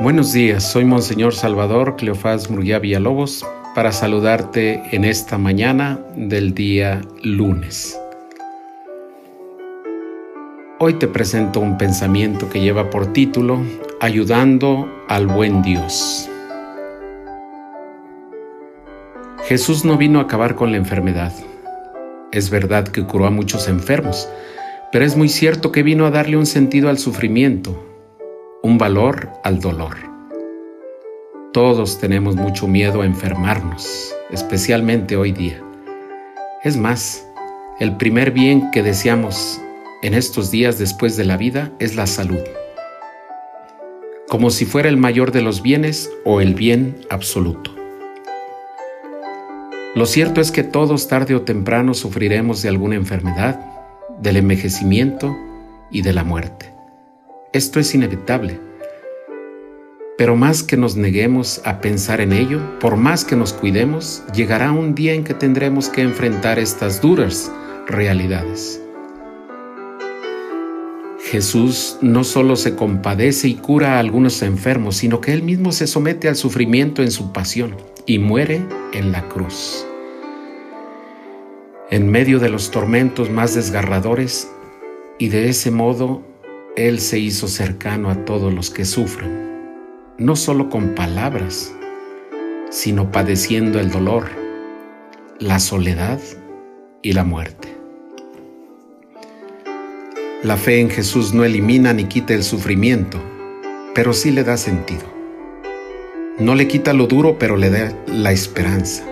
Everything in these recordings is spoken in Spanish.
Buenos días, soy Monseñor Salvador Cleofás Murguía Villalobos para saludarte en esta mañana del día lunes. Hoy te presento un pensamiento que lleva por título Ayudando al buen Dios. Jesús no vino a acabar con la enfermedad. Es verdad que curó a muchos enfermos, pero es muy cierto que vino a darle un sentido al sufrimiento, un valor al dolor. Todos tenemos mucho miedo a enfermarnos, especialmente hoy día. Es más, el primer bien que deseamos en estos días después de la vida es la salud, como si fuera el mayor de los bienes o el bien absoluto. Lo cierto es que todos tarde o temprano sufriremos de alguna enfermedad, del envejecimiento y de la muerte. Esto es inevitable. Pero más que nos neguemos a pensar en ello, por más que nos cuidemos, llegará un día en que tendremos que enfrentar estas duras realidades. Jesús no solo se compadece y cura a algunos enfermos, sino que Él mismo se somete al sufrimiento en su pasión y muere en la cruz. En medio de los tormentos más desgarradores, y de ese modo él se hizo cercano a todos los que sufren, no solo con palabras, sino padeciendo el dolor, la soledad y la muerte. La fe en Jesús no elimina ni quita el sufrimiento, pero sí le da sentido. No le quita lo duro, pero le da la esperanza.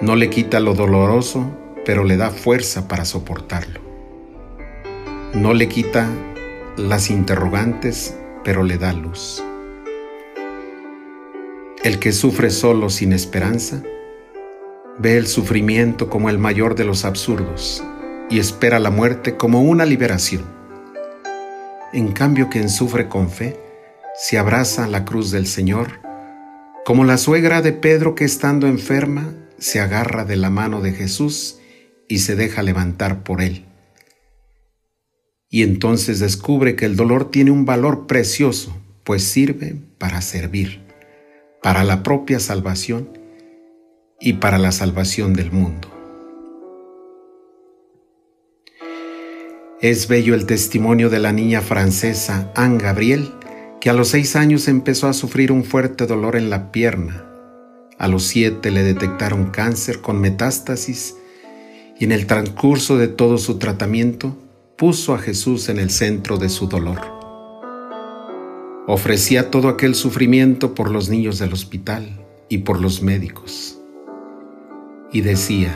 No le quita lo doloroso, pero le da fuerza para soportarlo. No le quita las interrogantes, pero le da luz. El que sufre solo sin esperanza, ve el sufrimiento como el mayor de los absurdos y espera la muerte como una liberación. En cambio, quien sufre con fe, se abraza a la cruz del Señor, como la suegra de Pedro que estando enferma se agarra de la mano de Jesús y se deja levantar por él y entonces descubre que el dolor tiene un valor precioso, pues sirve para servir, para la propia salvación y para la salvación del mundo. Es bello el testimonio de la niña francesa Anne Gabriel, que a los seis años empezó a sufrir un fuerte dolor en la pierna. A los siete le detectaron cáncer con metástasis y en el transcurso de todo su tratamiento puso a Jesús en el centro de su dolor. Ofrecía todo aquel sufrimiento por los niños del hospital y por los médicos. Y decía,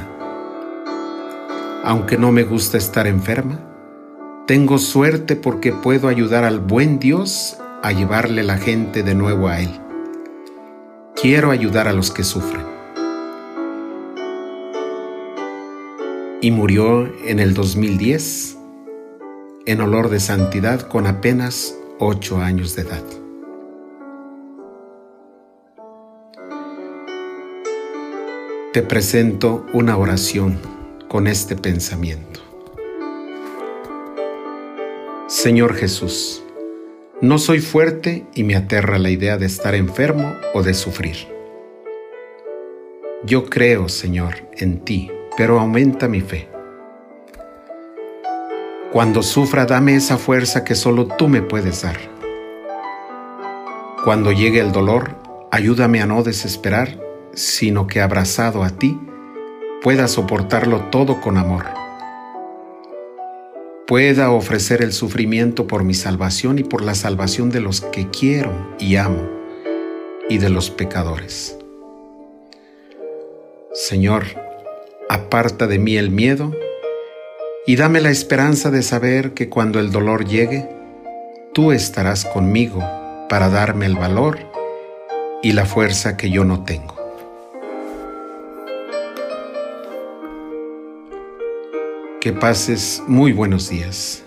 aunque no me gusta estar enferma, tengo suerte porque puedo ayudar al buen Dios a llevarle la gente de nuevo a Él. Quiero ayudar a los que sufren. Y murió en el 2010 en olor de santidad con apenas ocho años de edad. Te presento una oración con este pensamiento. Señor Jesús, no soy fuerte y me aterra la idea de estar enfermo o de sufrir. Yo creo, Señor, en ti, pero aumenta mi fe. Cuando sufra, dame esa fuerza que solo tú me puedes dar. Cuando llegue el dolor, ayúdame a no desesperar, sino que abrazado a ti, pueda soportarlo todo con amor. Pueda ofrecer el sufrimiento por mi salvación y por la salvación de los que quiero y amo y de los pecadores. Señor, aparta de mí el miedo y dame la esperanza de saber que cuando el dolor llegue, tú estarás conmigo para darme el valor y la fuerza que yo no tengo. Que pases muy buenos días.